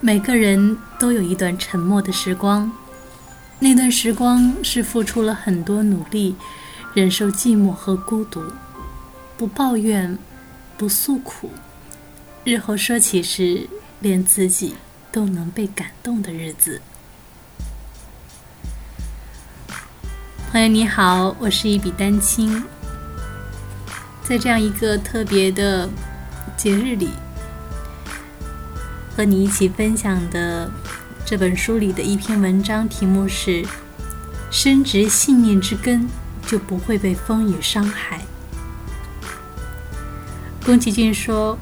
每个人都有一段沉默的时光，那段时光是付出了很多努力，忍受寂寞和孤独，不抱怨，不诉苦，日后说起时，连自己都能被感动的日子。朋友你好，我是一笔丹青，在这样一个特别的节日里。和你一起分享的这本书里的一篇文章，题目是《深植信念之根，就不会被风雨伤害》。宫崎骏说：“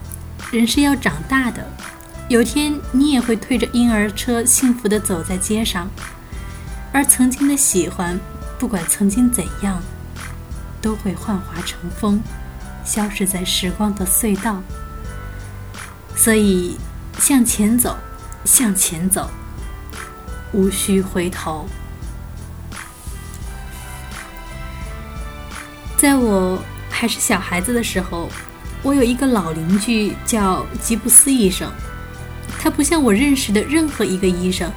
人是要长大的，有天你也会推着婴儿车幸福地走在街上，而曾经的喜欢，不管曾经怎样，都会幻化成风，消失在时光的隧道。”所以。向前走，向前走，无需回头。在我还是小孩子的时候，我有一个老邻居叫吉布斯医生。他不像我认识的任何一个医生。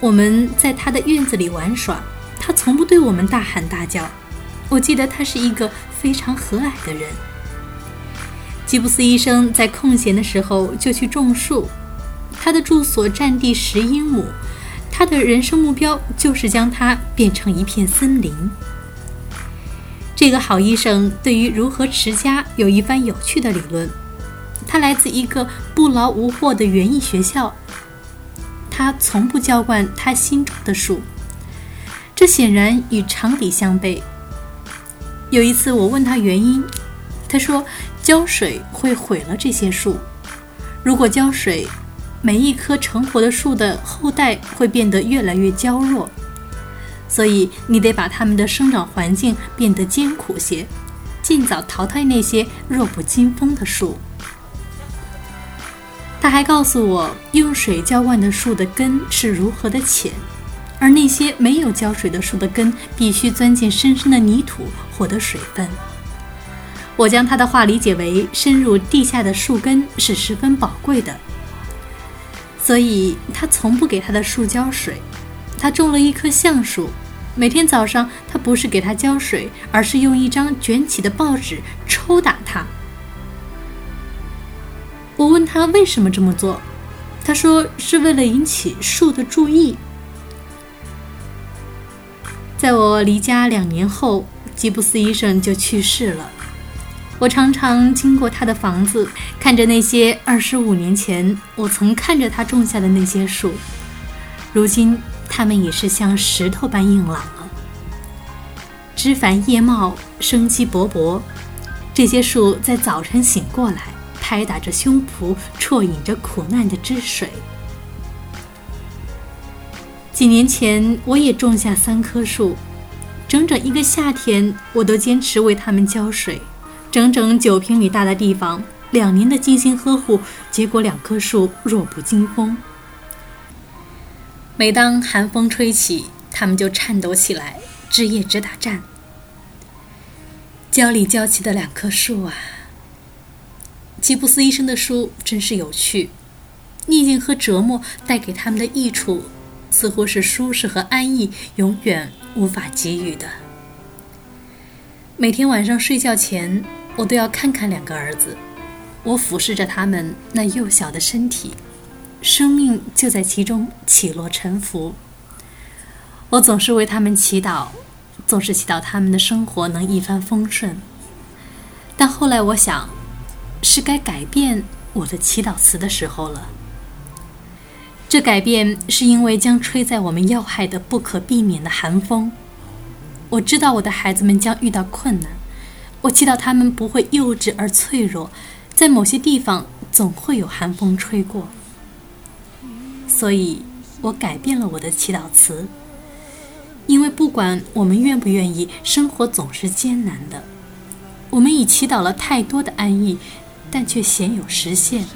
我们在他的院子里玩耍，他从不对我们大喊大叫。我记得他是一个非常和蔼的人。吉布斯医生在空闲的时候就去种树，他的住所占地十英亩，他的人生目标就是将它变成一片森林。这个好医生对于如何持家有一番有趣的理论。他来自一个不劳无获的园艺学校，他从不浇灌他新种的树，这显然与常理相悖。有一次我问他原因，他说。浇水会毁了这些树。如果浇水，每一棵成活的树的后代会变得越来越娇弱，所以你得把它们的生长环境变得艰苦些，尽早淘汰那些弱不禁风的树。他还告诉我，用水浇灌的树的根是如何的浅，而那些没有浇水的树的根必须钻进深深的泥土获得水分。我将他的话理解为，深入地下的树根是十分宝贵的，所以他从不给他的树浇水。他种了一棵橡树，每天早上他不是给它浇水，而是用一张卷起的报纸抽打它。我问他为什么这么做，他说是为了引起树的注意。在我离家两年后，吉布斯医生就去世了。我常常经过他的房子，看着那些二十五年前我曾看着他种下的那些树，如今它们已是像石头般硬朗了，枝繁叶茂，生机勃勃。这些树在早晨醒过来，拍打着胸脯，啜饮着苦难的汁水。几年前，我也种下三棵树，整整一个夏天，我都坚持为它们浇水。整整九平米大的地方，两年的精心呵护，结果两棵树弱不禁风。每当寒风吹起，它们就颤抖起来，枝叶直打颤。娇里娇气的两棵树啊！吉布斯医生的书真是有趣，逆境和折磨带给他们的益处，似乎是舒适和安逸永远无法给予的。每天晚上睡觉前。我都要看看两个儿子，我俯视着他们那幼小的身体，生命就在其中起落沉浮。我总是为他们祈祷，总是祈祷他们的生活能一帆风顺。但后来我想，是该改变我的祈祷词的时候了。这改变是因为将吹在我们要害的不可避免的寒风。我知道我的孩子们将遇到困难。我祈祷他们不会幼稚而脆弱，在某些地方总会有寒风吹过。所以，我改变了我的祈祷词。因为不管我们愿不愿意，生活总是艰难的。我们已祈祷了太多的安逸，但却鲜有实现。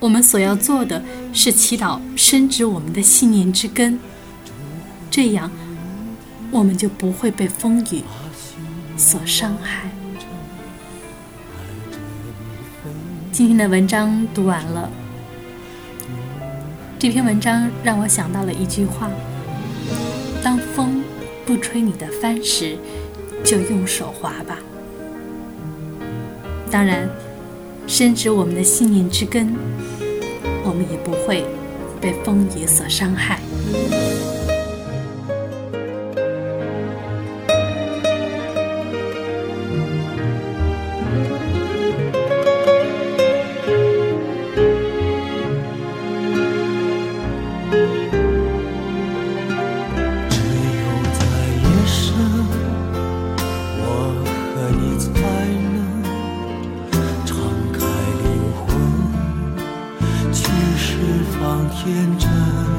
我们所要做的是祈祷深植我们的信念之根，这样，我们就不会被风雨。所伤害。今天的文章读完了，这篇文章让我想到了一句话：当风不吹你的帆时，就用手划吧。当然，深知我们的信念之根，我们也不会被风雨所伤害。只有在夜深我和你才能敞开灵魂去释放天真。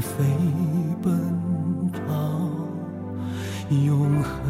飞奔到永恒